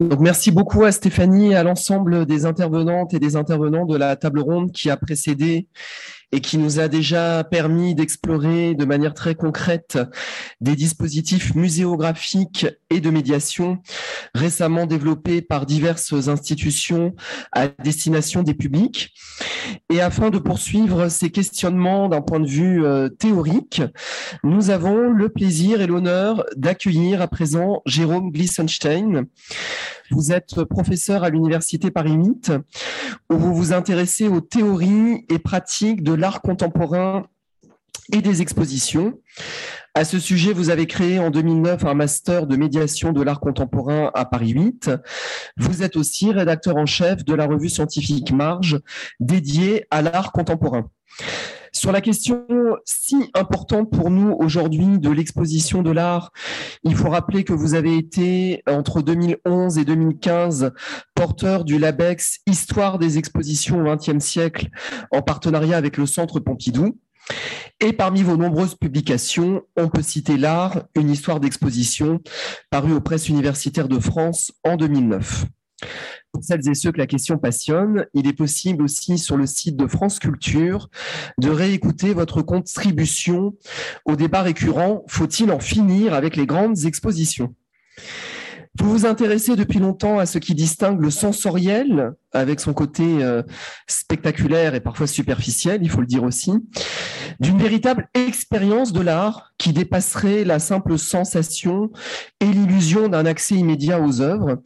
Donc, merci beaucoup à Stéphanie et à l'ensemble des intervenantes et des intervenants de la table ronde qui a précédé et qui nous a déjà permis d'explorer de manière très concrète des dispositifs muséographiques et de médiation récemment développés par diverses institutions à destination des publics. Et afin de poursuivre ces questionnements d'un point de vue euh, théorique, nous avons le plaisir et l'honneur d'accueillir à présent Jérôme Glissenstein. Vous êtes professeur à l'Université Paris 8, où vous vous intéressez aux théories et pratiques de l'art contemporain et des expositions. À ce sujet, vous avez créé en 2009 un master de médiation de l'art contemporain à Paris 8. Vous êtes aussi rédacteur en chef de la revue scientifique Marge dédiée à l'art contemporain. Sur la question si importante pour nous aujourd'hui de l'exposition de l'art, il faut rappeler que vous avez été entre 2011 et 2015 porteur du LABEX Histoire des expositions au XXe siècle en partenariat avec le Centre Pompidou. Et parmi vos nombreuses publications, on peut citer L'Art, une histoire d'exposition, paru aux presses universitaires de France en 2009. Pour celles et ceux que la question passionne, il est possible aussi sur le site de France Culture de réécouter votre contribution au débat récurrent Faut-il en finir avec les grandes expositions? Vous vous intéressez depuis longtemps à ce qui distingue le sensoriel, avec son côté euh, spectaculaire et parfois superficiel, il faut le dire aussi, d'une véritable expérience de l'art qui dépasserait la simple sensation et l'illusion d'un accès immédiat aux œuvres.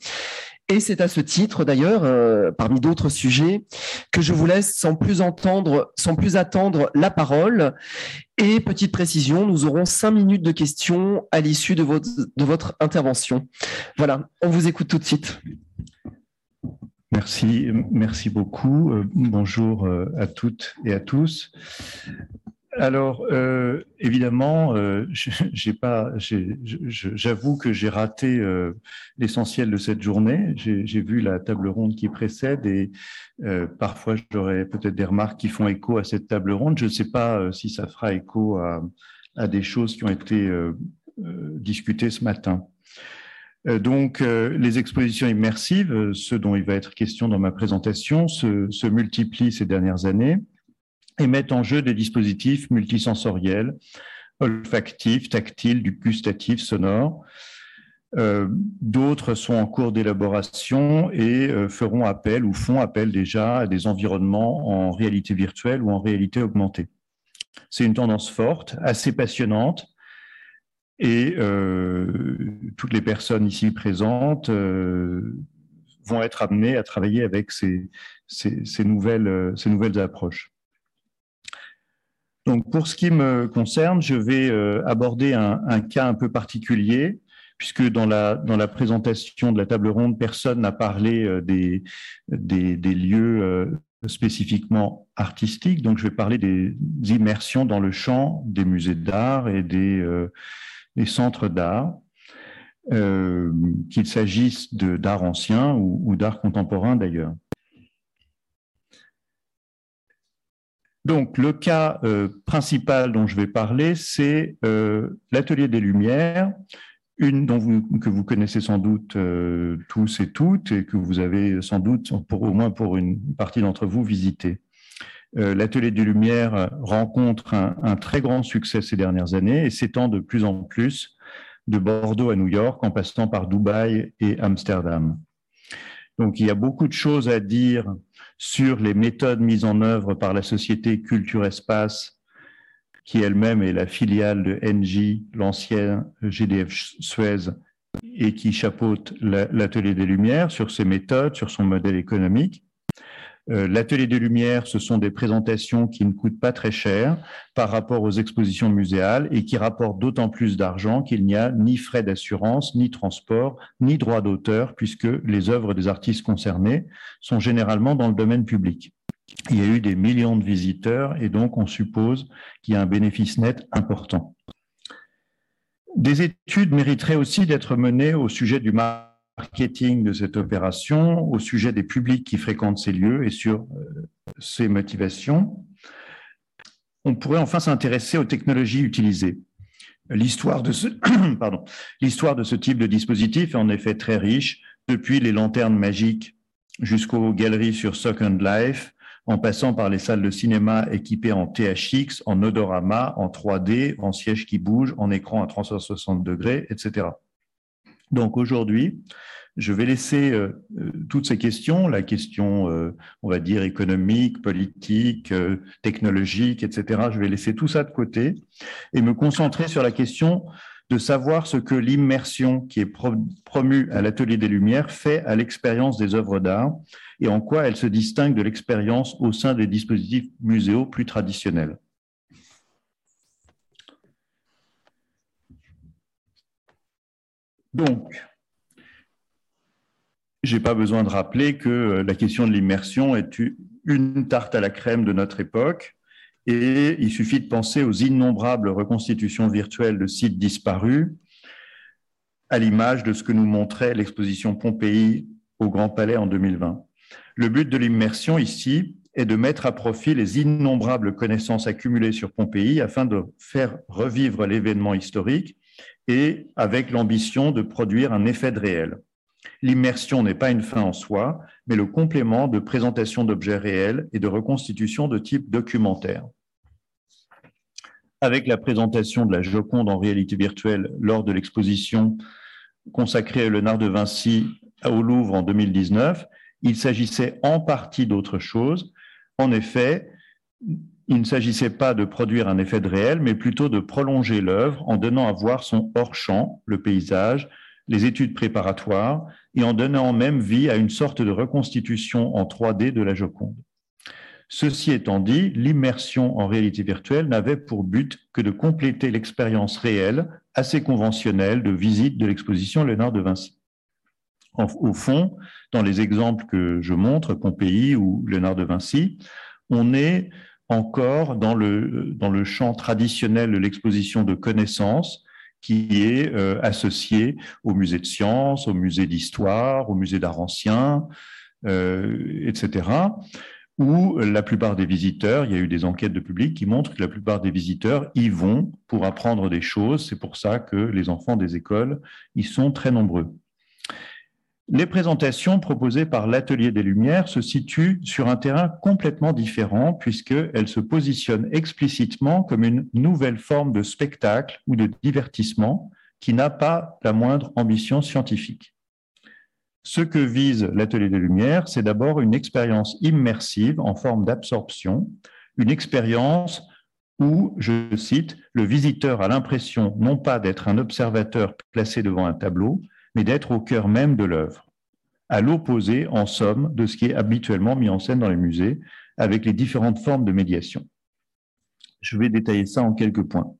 Et c'est à ce titre, d'ailleurs, euh, parmi d'autres sujets, que je vous laisse sans plus entendre, sans plus attendre la parole. Et petite précision, nous aurons cinq minutes de questions à l'issue de votre, intervention. Voilà, on vous écoute tout de suite. Merci, merci beaucoup. Euh, bonjour euh, à toutes et à tous. Alors, euh, évidemment, euh, j'avoue que j'ai raté euh, l'essentiel de cette journée. J'ai vu la table ronde qui précède et parfois j'aurais peut-être des remarques qui font écho à cette table ronde. Je ne sais pas si ça fera écho à, des choses qui ont été discutées ce matin. Donc, les expositions immersives, ce dont il va être question dans ma présentation, se, se multiplient ces dernières années et mettent en jeu des dispositifs multisensoriels, olfactifs, tactiles, du gustatif, sonore. Euh, D'autres sont en cours d'élaboration et euh, feront appel ou font appel déjà à des environnements en réalité virtuelle ou en réalité augmentée. C'est une tendance forte, assez passionnante, et euh, toutes les personnes ici présentes vont être amenées à travailler avec ces, ces, ces nouvelles, ces nouvelles approches. Donc, pour ce qui me concerne, je vais euh, aborder un, cas un peu particulier, puisque dans la, dans la présentation de la table ronde, personne n'a parlé euh, des, des, lieux euh, spécifiquement artistiques. Donc, je vais parler des immersions dans le champ des musées d'art et des, des centres d'art. Qu'il s'agisse d'art ancien ou, ou d'art contemporain d'ailleurs. Donc, le cas euh, principal dont je vais parler, c'est euh, l'atelier des Lumières, une dont vous, que vous connaissez sans doute euh, tous et toutes et que vous avez sans doute, au moins pour une partie d'entre vous, visité. L'atelier des Lumières rencontre un, très grand succès ces dernières années et s'étend de plus en plus de Bordeaux à New York en passant par Dubaï et Amsterdam. Donc, il y a beaucoup de choses à dire sur les méthodes mises en œuvre par la société Culture Espace, qui elle-même est la filiale de NJ, l'ancien GDF Suez, et qui chapeaute l'atelier des Lumières sur ses méthodes, sur son modèle économique. Euh, l'atelier des Lumières, ce sont des présentations qui ne coûtent pas très cher par rapport aux expositions muséales et qui rapportent d'autant plus d'argent qu'il n'y a ni frais d'assurance, ni transport, ni droit d'auteur, puisque les œuvres des artistes concernés sont généralement dans le domaine public. Il y a eu des millions de visiteurs et donc on suppose qu'il y a un bénéfice net important. Des études mériteraient aussi d'être menées au sujet du marché marketing de cette opération, au sujet des publics qui fréquentent ces lieux et sur ces euh, motivations. On pourrait enfin s'intéresser aux technologies utilisées. L'histoire de, ce, pardon, l'histoire de ce type de dispositif est en effet très riche, depuis les lanternes magiques jusqu'aux galeries sur Second Life, en passant par les salles de cinéma équipées en THX, en odorama, en 3D, en siège qui bouge, en écran à 360 degrés, etc. Donc aujourd'hui, je vais laisser euh, euh, toutes ces questions, la question, euh, on va dire, économique, politique, technologique, etc., je vais laisser tout ça de côté et me concentrer sur la question de savoir ce que l'immersion qui est promue à l'Atelier des Lumières fait à l'expérience des œuvres d'art et en quoi elle se distingue de l'expérience au sein des dispositifs muséaux plus traditionnels. Donc, je n'ai pas besoin de rappeler que la question de l'immersion est une tarte à la crème de notre époque et il suffit de penser aux innombrables reconstitutions virtuelles de sites disparus, à l'image de ce que nous montrait l'exposition Pompéi au Grand Palais en 2020. Le but de l'immersion ici est de mettre à profit les innombrables connaissances accumulées sur Pompéi afin de faire revivre l'événement historique et avec l'ambition de produire un effet de réel. L'immersion n'est pas une fin en soi, mais le complément de présentation d'objets réels et de reconstitution de type documentaire. Avec la présentation de la Joconde en réalité virtuelle lors de l'exposition consacrée à Léonard de Vinci au Louvre en 2019, il s'agissait en partie d'autre chose. En effet, il ne s'agissait pas de produire un effet de réel, mais plutôt de prolonger l'œuvre en donnant à voir son hors-champ, le paysage, les études préparatoires et en donnant même vie à une sorte de reconstitution en 3D de la Joconde. Ceci étant dit, l'immersion en réalité virtuelle n'avait pour but que de compléter l'expérience réelle, assez conventionnelle, de visite de l'exposition Léonard de Vinci. au fond, dans les exemples que je montre, Pompéi ou Léonard de Vinci, on est encore dans le, dans le champ traditionnel de l'exposition de connaissances, qui est euh, associé au musée de sciences, au musée d'histoire, au musée d'art ancien, euh, etc., où la plupart des visiteurs, il y a eu des enquêtes de public qui montrent que la plupart des visiteurs y vont pour apprendre des choses. C'est pour ça que les enfants des écoles y sont très nombreux. Les présentations proposées par l'Atelier des Lumières se situent sur un terrain complètement différent puisqu'elles se positionnent explicitement comme une nouvelle forme de spectacle ou de divertissement qui n'a pas la moindre ambition scientifique. Ce que vise l'Atelier des Lumières, c'est d'abord une expérience immersive en forme d'absorption, une expérience où, je cite, le visiteur a l'impression non pas d'être un observateur placé devant un tableau, mais d'être au cœur même de l'œuvre, à l'opposé, en somme, de ce qui est habituellement mis en scène dans les musées, avec les différentes formes de médiation. Je vais détailler ça en quelques points.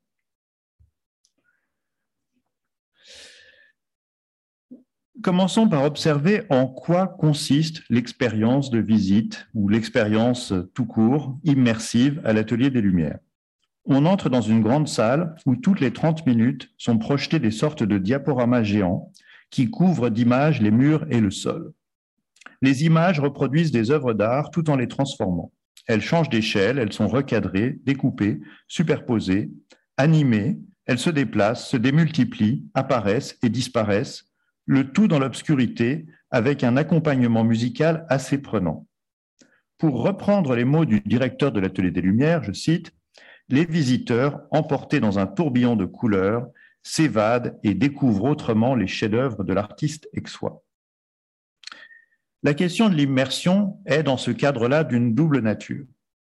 Commençons par observer en quoi consiste l'expérience de visite ou l'expérience tout court, immersive à l'atelier des Lumières. On entre dans une grande salle où toutes les 30 minutes sont projetées des sortes de diaporamas géants qui couvrent d'images les murs et le sol. Les images reproduisent des œuvres d'art tout en les transformant. Elles changent d'échelle, elles sont recadrées, découpées, superposées, animées, elles se déplacent, se démultiplient, apparaissent et disparaissent, le tout dans l'obscurité avec un accompagnement musical assez prenant. Pour reprendre les mots du directeur de l'Atelier des Lumières, je cite, Les visiteurs, emportés dans un tourbillon de couleurs, s'évade et découvre autrement les chefs-d'œuvre de l'artiste aixois. La question de l'immersion est dans ce cadre-là d'une double nature.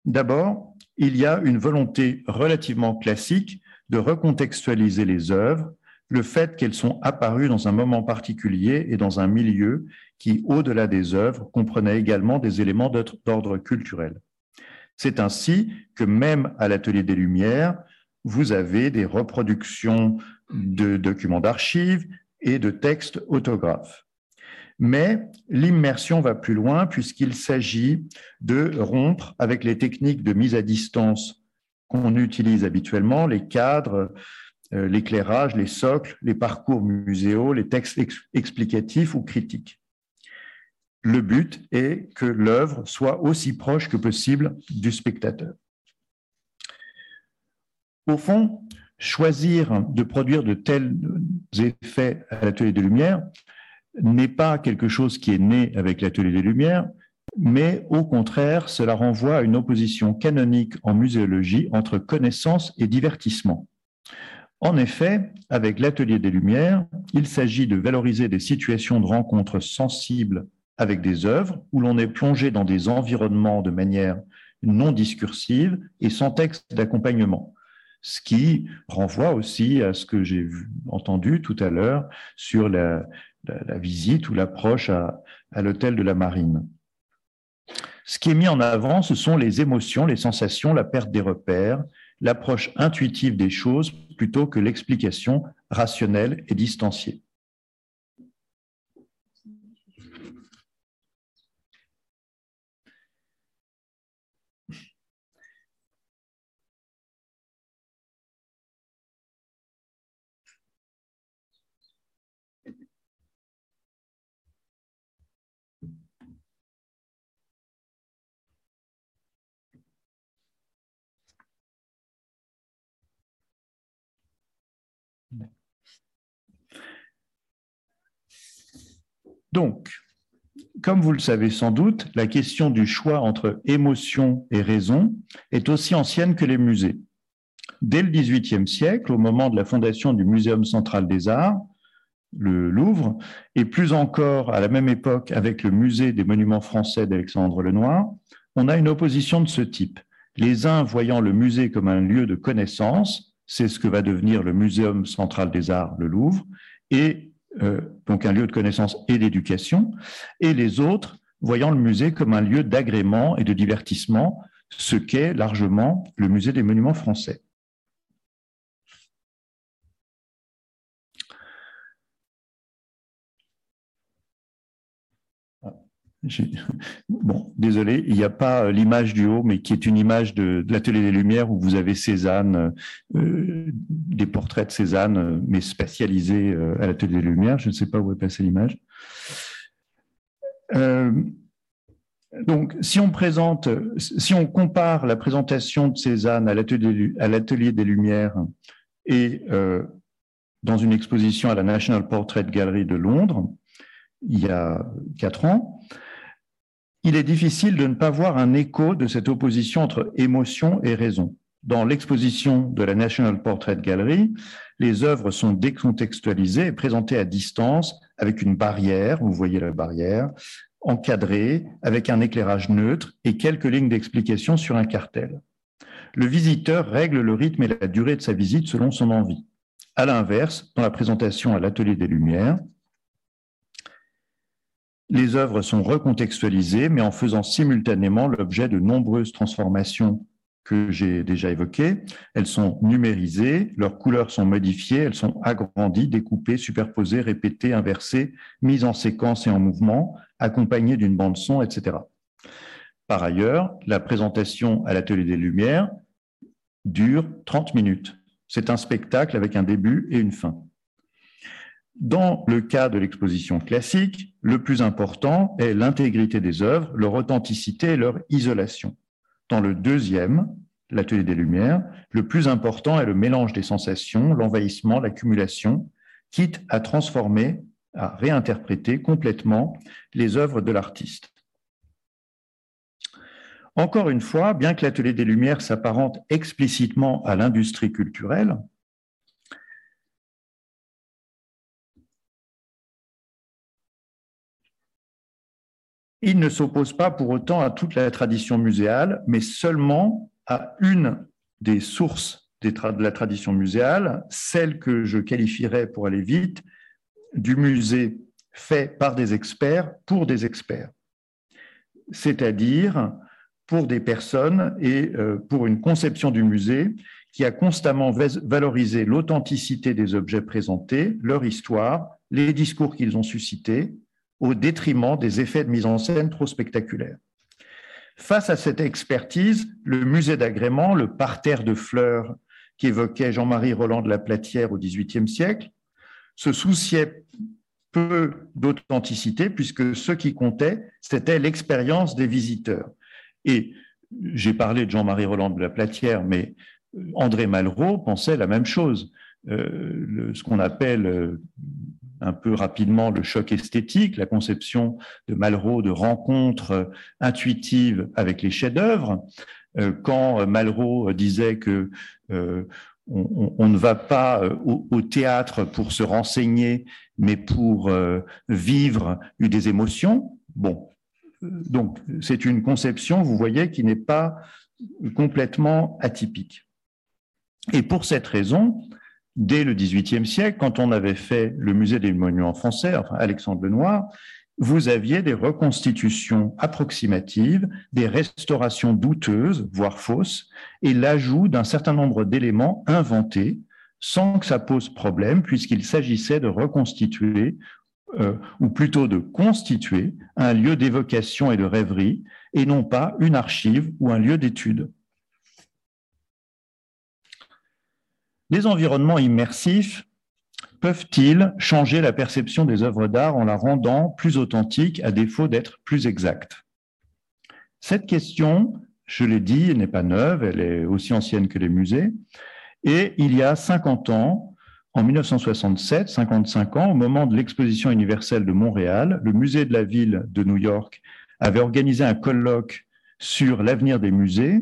D'abord, il y a une volonté relativement classique de recontextualiser les œuvres, le fait qu'elles sont apparues dans un moment particulier et dans un milieu qui, au-delà des œuvres, comprenait également des éléments d'ordre culturel. C'est ainsi que même à l'Atelier des Lumières, vous avez des reproductions de documents d'archives et de textes autographes. Mais l'immersion va plus loin puisqu'il s'agit de rompre avec les techniques de mise à distance qu'on utilise habituellement, les cadres, euh, l'éclairage, les socles, les parcours muséaux, les textes explicatifs ou critiques. Le but est que l'œuvre soit aussi proche que possible du spectateur. Au fond, choisir de produire de tels effets à l'atelier de lumière n'est pas quelque chose qui est né avec l'atelier des Lumières, mais au contraire, cela renvoie à une opposition canonique en muséologie entre connaissance et divertissement. En effet, avec l'atelier des Lumières, il s'agit de valoriser des situations de rencontre sensibles avec des œuvres où l'on est plongé dans des environnements de manière non discursive et sans texte d'accompagnement ce qui renvoie aussi à ce que j'ai entendu tout à l'heure sur la, visite ou l'approche à, l'hôtel de la marine. Ce qui est mis en avant, ce sont les émotions, les sensations, la perte des repères, l'approche intuitive des choses plutôt que l'explication rationnelle et distanciée. Donc, comme vous le savez sans doute, la question du choix entre émotion et raison est aussi ancienne que les musées. Dès le XVIIIe siècle, au moment de la fondation du Muséum central des arts, le Louvre, et plus encore à la même époque avec le Musée des monuments français d'Alexandre Lenoir, on a une opposition de ce type. Les uns voyant le musée comme un lieu de connaissance, c'est ce que va devenir le Muséum central des arts, le Louvre, et euh, donc un lieu de connaissance et d'éducation, et les autres voyant le musée comme un lieu d'agrément et de divertissement, ce qu'est largement le musée des monuments français. Bon, désolé, il n'y a pas euh, l'image du haut, mais qui est une image de, l'atelier des Lumières où vous avez Cézanne, euh, des portraits de Cézanne, euh, mais spatialisés à l'atelier des Lumières. Je ne sais pas où est passée l'image. donc, si on présente, si on compare la présentation de Cézanne à l'atelier des Lumières et dans une exposition à la National Portrait Gallery de Londres, il y a quatre ans, il est difficile de ne pas voir un écho de cette opposition entre émotion et raison. Dans l'exposition de la National Portrait Gallery, les œuvres sont décontextualisées et présentées à distance avec une barrière, vous voyez la barrière, encadrée, avec un éclairage neutre et quelques lignes d'explication sur un cartel. Le visiteur règle le rythme et la durée de sa visite selon son envie. À l'inverse, dans la présentation à l'Atelier des Lumières, les œuvres sont recontextualisées, mais en faisant simultanément l'objet de nombreuses transformations que j'ai déjà évoquées. Elles sont numérisées, leurs couleurs sont modifiées, elles sont agrandies, découpées, superposées, répétées, inversées, mises en séquence et en mouvement, accompagnées d'une bande son, etc. Par ailleurs, la présentation à l'Atelier des Lumières dure 30 minutes. C'est un spectacle avec un début et une fin. Dans le cas de l'exposition classique, le plus important est l'intégrité des œuvres, leur authenticité et leur isolation. Dans le deuxième, l'atelier des Lumières, le plus important est le mélange des sensations, l'envahissement, l'accumulation, quitte à transformer, à réinterpréter complètement les œuvres de l'artiste. Encore une fois, bien que l'atelier des Lumières s'apparente explicitement à l'industrie culturelle, Il ne s'oppose pas pour autant à toute la tradition muséale, mais seulement à une des sources de la tradition muséale, celle que je qualifierais, pour aller vite, du musée fait par des experts pour des experts, c'est-à-dire pour des personnes et euh, pour une conception du musée qui a constamment valorisé l'authenticité des objets présentés, leur histoire, les discours qu'ils ont suscités, au détriment des effets de mise en scène trop spectaculaires. Face à cette expertise, le musée d'agrément, le parterre de fleurs qu'évoquait Jean-Marie Roland de la Platière au XVIIIe siècle, se souciait peu d'authenticité puisque ce qui comptait, c'était l'expérience des visiteurs. Et j'ai parlé de Jean-Marie Roland de la Platière, mais André Malraux pensait la même chose. Euh, ce qu'on appelle euh, un peu rapidement le choc esthétique, la conception de Malraux de rencontres intuitives avec les chefs-d'œuvre. Euh, quand Malraux disait que euh, on, ne va pas euh, au, théâtre pour se renseigner, mais pour vivre des émotions. Bon, donc c'est une conception, vous voyez, qui n'est pas complètement atypique. Et pour cette raison, dès le XVIIIe siècle, quand on avait fait le musée des monuments français, enfin Alexandre Lenoir, vous aviez des reconstitutions approximatives, des restaurations douteuses, voire fausses, et l'ajout d'un certain nombre d'éléments inventés sans que ça pose problème, puisqu'il s'agissait de reconstituer, euh, ou plutôt de constituer, un lieu d'évocation et de rêverie, et non pas une archive ou un lieu d'étude. Les environnements immersifs peuvent-ils changer la perception des œuvres d'art en la rendant plus authentique à défaut d'être plus exacte? Cette question, je l'ai dit, n'est pas neuve, elle est aussi ancienne que les musées. Et il y a 50 ans, en 1967, 55 ans, au moment de l'exposition universelle de Montréal, le musée de la ville de New York avait organisé un colloque sur l'avenir des musées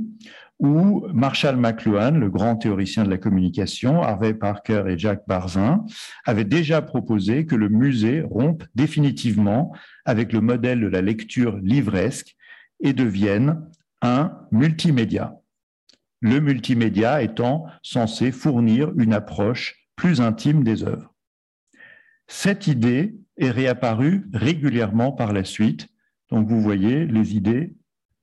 où Marshall McLuhan, le grand théoricien de la communication, Harvey Parker et Jack Barzin, avaient déjà proposé que le musée rompe définitivement avec le modèle de la lecture livresque et devienne un multimédia. Le multimédia étant censé fournir une approche plus intime des œuvres. Cette idée est réapparue régulièrement par la suite. Donc vous voyez, les idées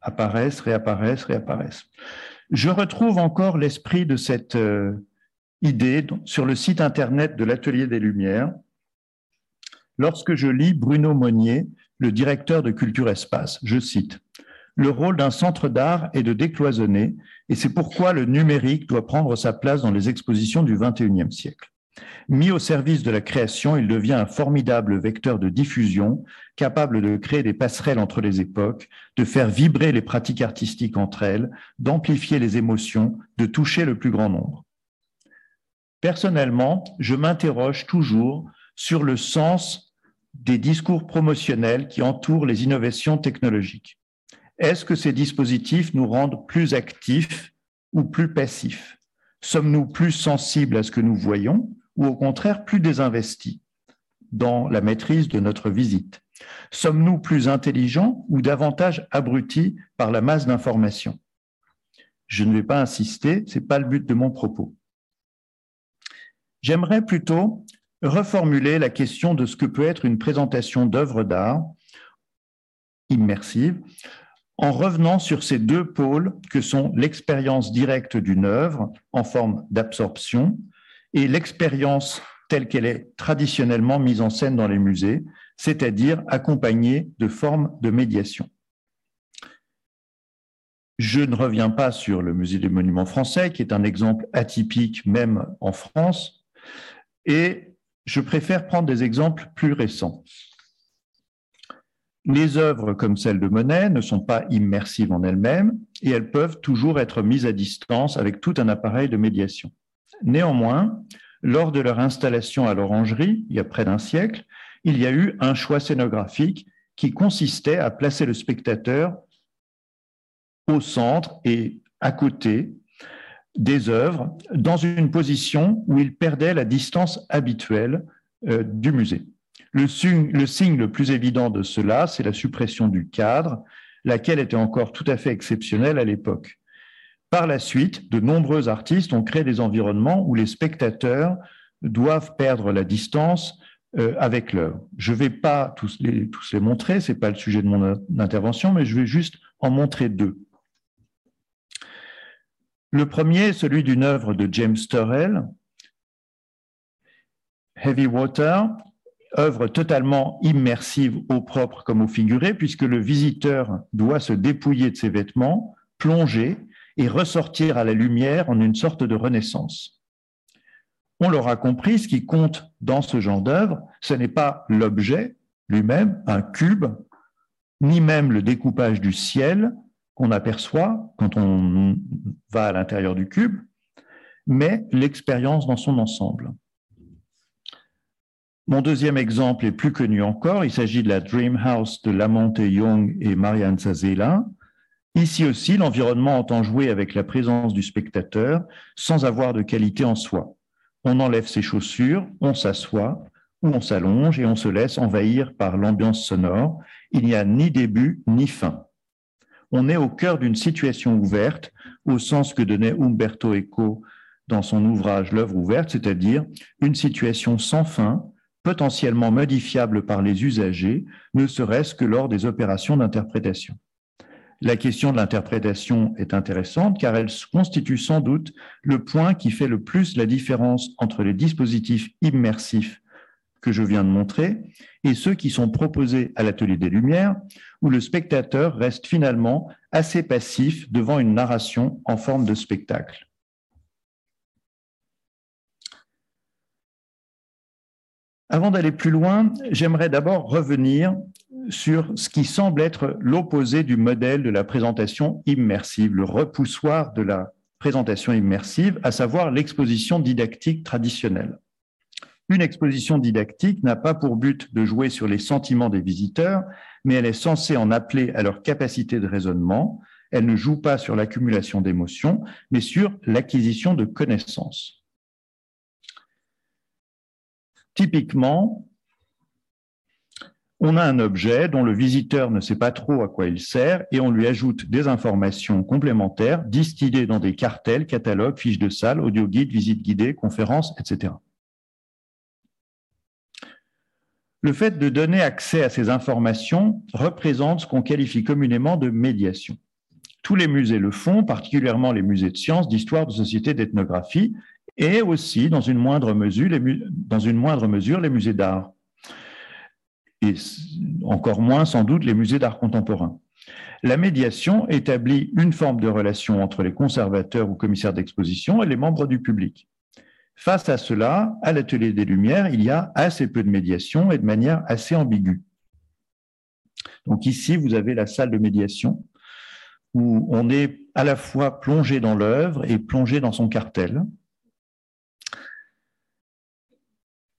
apparaissent, réapparaissent, réapparaissent. Je retrouve encore l'esprit de cette euh, idée sur le site internet de l'Atelier des Lumières lorsque je lis Bruno Monnier, le directeur de Culture Espace. Je cite Le rôle d'un centre d'art est de décloisonner, et c'est pourquoi le numérique doit prendre sa place dans les expositions du XXIe siècle. Mis au service de la création, il devient un formidable vecteur de diffusion, capable de créer des passerelles entre les époques, de faire vibrer les pratiques artistiques entre elles, d'amplifier les émotions, de toucher le plus grand nombre. Personnellement, je m'interroge toujours sur le sens des discours promotionnels qui entourent les innovations technologiques. Est-ce que ces dispositifs nous rendent plus actifs ou plus passifs? Sommes-nous plus sensibles à ce que nous voyons? Ou au contraire plus désinvestis dans la maîtrise de notre visite Sommes-nous plus intelligents ou davantage abrutis par la masse d'informations? Je ne vais pas insister, ce n'est pas le but de mon propos. J'aimerais plutôt reformuler la question de ce que peut être une présentation d'œuvres d'art immersive en revenant sur ces deux pôles que sont l'expérience directe d'une œuvre en forme d'absorption et l'expérience telle qu'elle est traditionnellement mise en scène dans les musées, c'est-à-dire accompagnée de formes de médiation. Je ne reviens pas sur le musée des monuments français, qui est un exemple atypique même en France, et je préfère prendre des exemples plus récents. Les œuvres comme celle de Monet ne sont pas immersives en elles-mêmes et elles peuvent toujours être mises à distance avec tout un appareil de médiation. Néanmoins, lors de leur installation à l'orangerie, il y a près d'un siècle, il y a eu un choix scénographique qui consistait à placer le spectateur au centre et à côté des œuvres dans une position où il perdait la distance habituelle euh, du musée. Le signe, le signe le plus évident de cela, c'est la suppression du cadre, laquelle était encore tout à fait exceptionnelle à l'époque. Par la suite, de nombreux artistes ont créé des environnements où les spectateurs doivent perdre la distance euh, avec l'œuvre. Je ne vais pas tous les, montrer, ce n'est pas le sujet de mon intervention, mais je vais juste en montrer deux. Le premier est celui d'une œuvre de James Turrell, Heavy Water, œuvre totalement immersive au propre comme au figuré, puisque le visiteur doit se dépouiller de ses vêtements, plonger et ressortir à la lumière en une sorte de renaissance. On l'aura compris, ce qui compte dans ce genre d'œuvre, ce n'est pas l'objet lui-même, un cube, ni même le découpage du ciel qu'on aperçoit quand on va à l'intérieur du cube, mais l'expérience dans son ensemble. Mon deuxième exemple est plus connu encore. Il s'agit de la Dream House de Lamonte Young et Marianne Zazela. Ici aussi, l'environnement entend jouer avec la présence du spectateur sans avoir de qualité en soi. On enlève ses chaussures, on s'assoit ou on s'allonge et on se laisse envahir par l'ambiance sonore. Il n'y a ni début ni fin. On est au cœur d'une situation ouverte, au sens que donnait Umberto Eco dans son ouvrage L'œuvre ouverte, c'est-à-dire une situation sans fin, potentiellement modifiable par les usagers, ne serait-ce que lors des opérations d'interprétation. La question de l'interprétation est intéressante car elle constitue sans doute le point qui fait le plus la différence entre les dispositifs immersifs que je viens de montrer et ceux qui sont proposés à l'atelier des Lumières, où le spectateur reste finalement assez passif devant une narration en forme de spectacle. Avant d'aller plus loin, j'aimerais d'abord revenir sur ce qui semble être l'opposé du modèle de la présentation immersive, le repoussoir de la présentation immersive, à savoir l'exposition didactique traditionnelle. Une exposition didactique n'a pas pour but de jouer sur les sentiments des visiteurs, mais elle est censée en appeler à leur capacité de raisonnement. Elle ne joue pas sur l'accumulation d'émotions, mais sur l'acquisition de connaissances. Typiquement, on a un objet dont le visiteur ne sait pas trop à quoi il sert et on lui ajoute des informations complémentaires distillées dans des cartels, catalogues, fiches de salle, audio guides, visites guidées, conférences, etc. Le fait de donner accès à ces informations représente ce qu'on qualifie communément de médiation. Tous les musées le font, particulièrement les musées de sciences, d'histoire, de société, d'ethnographie, et aussi, dans une moindre mesure, les musées d'art. Et encore moins, sans doute, les musées d'art contemporain. La médiation établit une forme de relation entre les conservateurs ou commissaires d'exposition et les membres du public. Face à cela, à l'atelier des Lumières, il y a assez peu de médiation et de manière assez ambiguë. Donc ici, vous avez la salle de médiation où on est à la fois plongé dans l'œuvre et plongé dans son cartel.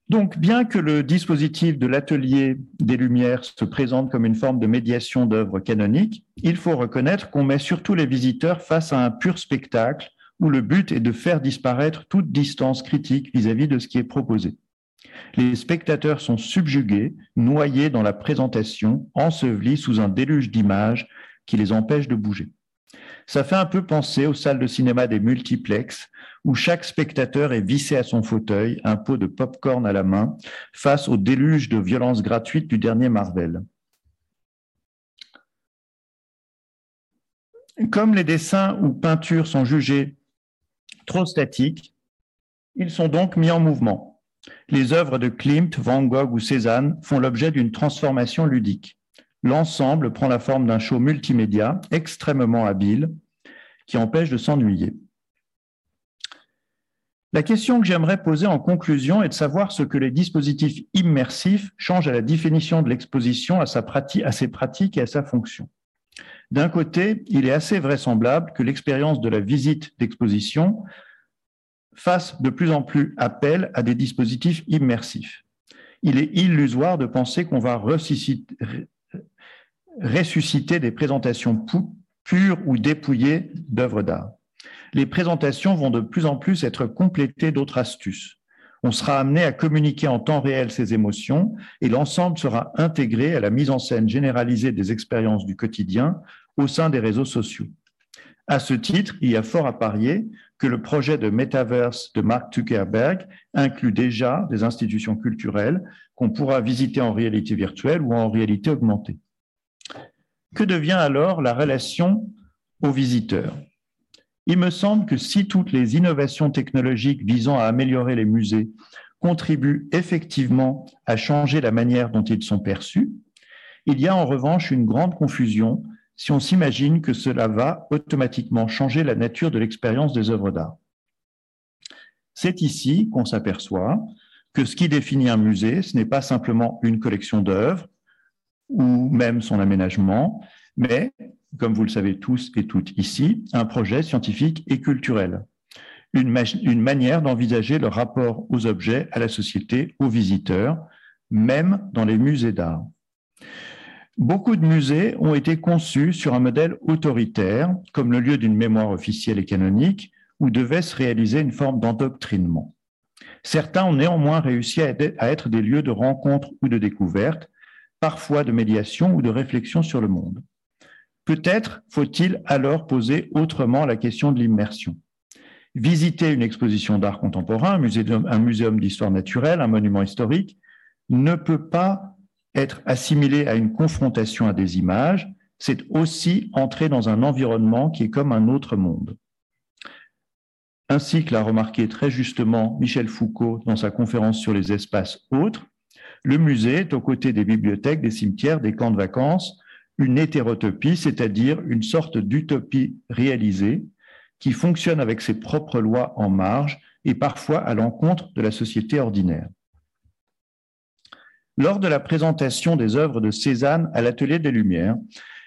Donc, bien que le dispositif de l'atelier des Lumières se présente comme une forme de médiation d'œuvres canoniques, il faut reconnaître qu'on met surtout les visiteurs face à un pur spectacle où le but est de faire disparaître toute distance critique vis-à-vis de ce qui est proposé. Les spectateurs sont subjugués, noyés dans la présentation, ensevelis sous un déluge d'images qui les empêche de bouger. Ça fait un peu penser aux salles de cinéma des multiplex, où chaque spectateur est vissé à son fauteuil, un pot de pop-corn à la main, face au déluge de violence gratuite du dernier Marvel. Comme les dessins ou peintures sont jugés trop statiques, ils sont donc mis en mouvement. Les œuvres de Klimt, Van Gogh ou Cézanne font l'objet d'une transformation ludique. L'ensemble prend la forme d'un show multimédia extrêmement habile qui empêche de s'ennuyer. La question que j'aimerais poser en conclusion est de savoir ce que les dispositifs immersifs changent à la définition de l'exposition, à, à ses pratiques et à sa fonction. D'un côté, il est assez vraisemblable que l'expérience de la visite d'exposition fasse de plus en plus appel à des dispositifs immersifs. Il est illusoire de penser qu'on va ressusciter des présentations pures ou dépouillées d'œuvres d'art les présentations vont de plus en plus être complétées d'autres astuces. On sera amené à communiquer en temps réel ses émotions et l'ensemble sera intégré à la mise en scène généralisée des expériences du quotidien au sein des réseaux sociaux. À ce titre, il y a fort à parier que le projet de Metaverse de Mark Zuckerberg inclut déjà des institutions culturelles qu'on pourra visiter en réalité virtuelle ou en réalité augmentée. Que devient alors la relation aux visiteurs? Il me semble que si toutes les innovations technologiques visant à améliorer les musées contribuent effectivement à changer la manière dont ils sont perçus, il y a en revanche une grande confusion si on s'imagine que cela va automatiquement changer la nature de l'expérience des œuvres d'art. C'est ici qu'on s'aperçoit que ce qui définit un musée, ce n'est pas simplement une collection d'œuvres ou même son aménagement, mais comme vous le savez tous et toutes ici, un projet scientifique et culturel, une, manière d'envisager le rapport aux objets, à la société, aux visiteurs, même dans les musées d'art. Beaucoup de musées ont été conçus sur un modèle autoritaire, comme le lieu d'une mémoire officielle et canonique, où devait se réaliser une forme d'endoctrinement. Certains ont néanmoins réussi à être des lieux de rencontre ou de découverte, parfois de médiation ou de réflexion sur le monde. Peut-être faut-il alors poser autrement la question de l'immersion. Visiter une exposition d'art contemporain, un muséum d'histoire naturelle, un monument historique, ne peut pas être assimilé à une confrontation à des images, c'est aussi entrer dans un environnement qui est comme un autre monde. Ainsi que l'a remarqué très justement Michel Foucault dans sa conférence sur les espaces autres, le musée est aux côtés des bibliothèques, des cimetières, des camps de vacances, une hétérotopie, c'est-à-dire une sorte d'utopie réalisée qui fonctionne avec ses propres lois en marge et parfois à l'encontre de la société ordinaire. Lors de la présentation des œuvres de Cézanne à l'Atelier des Lumières,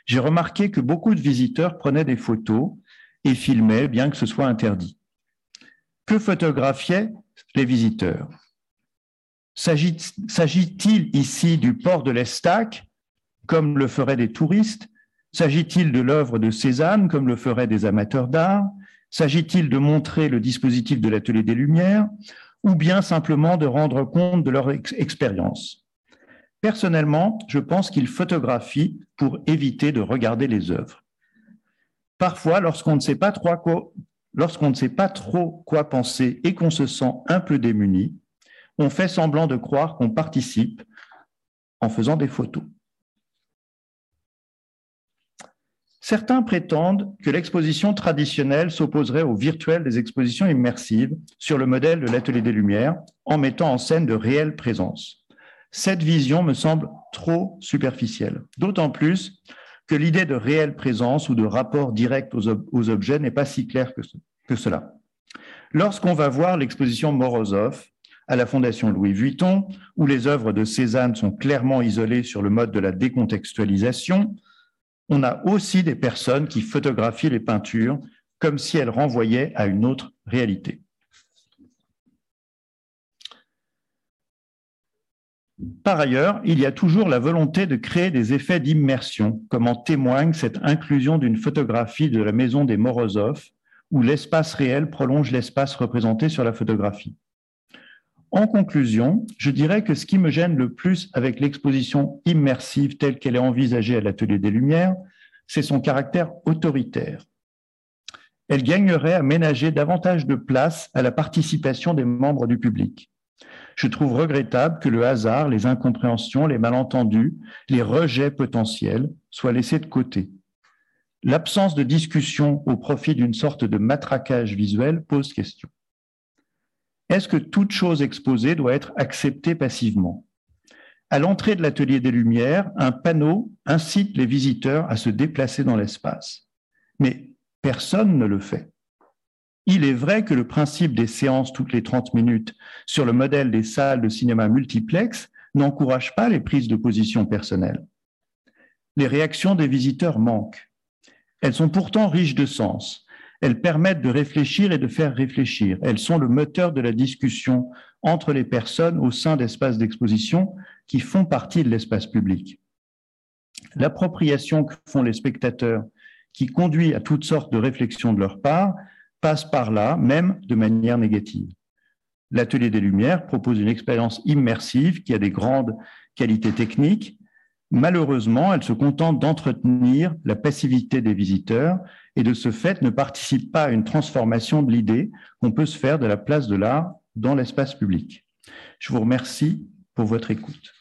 j'ai remarqué que beaucoup de visiteurs prenaient des photos et filmaient, bien que ce soit interdit. Que photographiaient les visiteurs? S'agit-il ici du port de l'Estac, comme le feraient des touristes? S'agit-il de l'œuvre de Cézanne, comme le feraient des amateurs d'art? S'agit-il de montrer le dispositif de l'atelier des Lumières ou bien simplement de rendre compte de leur expérience? Personnellement, je pense qu'ils photographient pour éviter de regarder les œuvres. Parfois, lorsqu'on ne sait pas trop quoi, lorsqu'on ne sait pas trop quoi penser et qu'on se sent un peu démuni, on fait semblant de croire qu'on participe en faisant des photos. Certains prétendent que l'exposition traditionnelle s'opposerait au virtuel des expositions immersives sur le modèle de l'atelier des Lumières en mettant en scène de réelles présences. Cette vision me semble trop superficielle, d'autant plus que l'idée de réelle présence ou de rapport direct aux, objets n'est pas si claire que, que cela. Lorsqu'on va voir l'exposition Morozov à la Fondation Louis Vuitton, où les œuvres de Cézanne sont clairement isolées sur le mode de la décontextualisation, on a aussi des personnes qui photographient les peintures comme si elles renvoyaient à une autre réalité. Par ailleurs, il y a toujours la volonté de créer des effets d'immersion, comme en témoigne cette inclusion d'une photographie de la maison des Morozov, où l'espace réel prolonge l'espace représenté sur la photographie. En conclusion, je dirais que ce qui me gêne le plus avec l'exposition immersive telle qu'elle est envisagée à l'Atelier des Lumières, c'est son caractère autoritaire. Elle gagnerait à ménager davantage de place à la participation des membres du public. Je trouve regrettable que le hasard, les incompréhensions, les malentendus, les rejets potentiels soient laissés de côté. L'absence de discussion au profit d'une sorte de matraquage visuel pose question. Est-ce que toute chose exposée doit être acceptée passivement? À l'entrée de l'atelier des Lumières, un panneau incite les visiteurs à se déplacer dans l'espace. Mais personne ne le fait. Il est vrai que le principe des séances toutes les 30 minutes sur le modèle des salles de cinéma multiplex n'encourage pas les prises de position personnelles. Les réactions des visiteurs manquent. Elles sont pourtant riches de sens. Elles permettent de réfléchir et de faire réfléchir. Elles sont le moteur de la discussion entre les personnes au sein d'espaces d'exposition qui font partie de l'espace public. L'appropriation que font les spectateurs, qui conduit à toutes sortes de réflexions de leur part, passe par là, même de manière négative. L'atelier des Lumières propose une expérience immersive qui a des grandes qualités techniques. Malheureusement, elle se contente d'entretenir la passivité des visiteurs et de ce fait ne participe pas à une transformation de l'idée qu'on peut se faire de la place de l'art dans l'espace public. Je vous remercie pour votre écoute.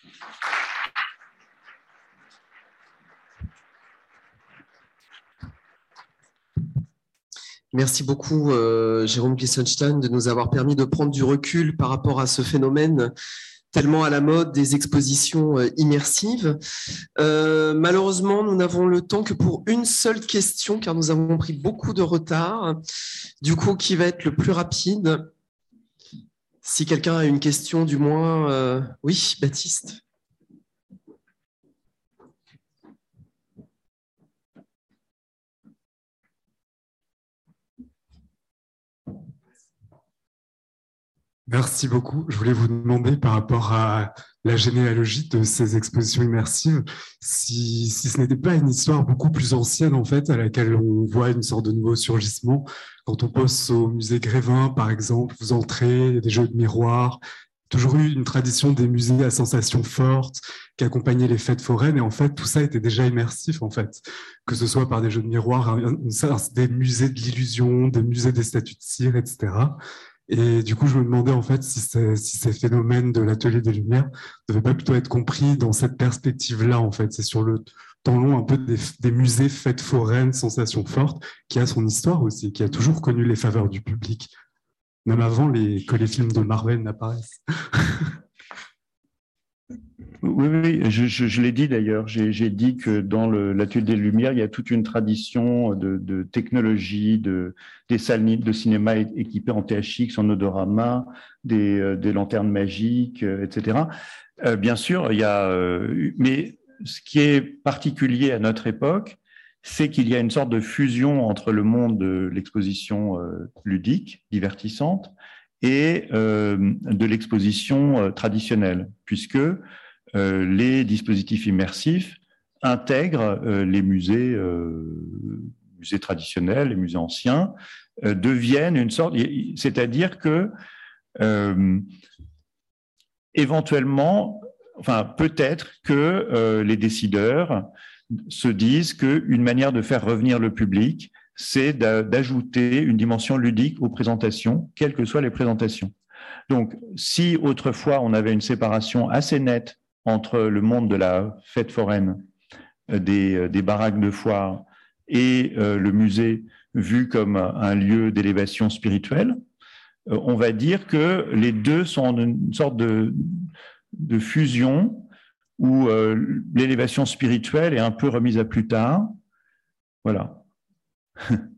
Merci beaucoup, euh, Jérôme Glissenstein, de nous avoir permis de prendre du recul par rapport à ce phénomène tellement à la mode des expositions euh, immersives. Euh, malheureusement, nous n'avons le temps que pour une seule question, car nous avons pris beaucoup de retard. Du coup, qui va être le plus rapide Si quelqu'un a une question, du moins, oui, Baptiste. Merci beaucoup. Je voulais vous demander par rapport à la généalogie de ces expositions immersives, si, ce n'était pas une histoire beaucoup plus ancienne en fait, à laquelle on voit une sorte de nouveau surgissement. Quand on pense au musée Grévin, par exemple, vous entrez, il y a des jeux de miroirs, toujours eu une tradition des musées à sensations fortes qui accompagnaient les fêtes foraines. Et en fait, tout ça était déjà immersif, en fait, que ce soit par des jeux de miroirs, des musées de l'illusion, des musées des statues de cire, etc. Et du coup, je me demandais en fait si, ces phénomènes de l'atelier des Lumières ne devaient pas plutôt être compris dans cette perspective-là, en fait. C'est sur le temps long un peu des, musées fêtes foraines, sensations fortes, qui a son histoire aussi, qui a toujours connu les faveurs du public même avant que les films de Marvel n'apparaissent. Oui, oui, je, l'ai dit d'ailleurs. J'ai dit que dans l'atelier des Lumières, il y a toute une tradition de, technologie, de, des salles de cinéma équipées en THX, en odorama, des, euh, des lanternes magiques, euh, etc. Euh, bien sûr, il y a. mais ce qui est particulier à notre époque, c'est qu'il y a une sorte de fusion entre le monde de l'exposition euh, ludique, divertissante, et euh, de l'exposition euh, traditionnelle, puisque les dispositifs immersifs intègrent les musées, musées traditionnels, les musées anciens, deviennent une sorte, c'est-à-dire que éventuellement, enfin peut-être que les décideurs se disent qu'une manière de faire revenir le public, c'est d'ajouter une dimension ludique aux présentations, quelles que soient les présentations. Donc, si autrefois on avait une séparation assez nette entre le monde de la fête foraine, euh, euh, des, baraques de foire et euh, le musée vu comme un lieu d'élévation spirituelle, on va dire que les deux sont une sorte de, de fusion où l'élévation spirituelle est un peu remise à plus tard. Voilà.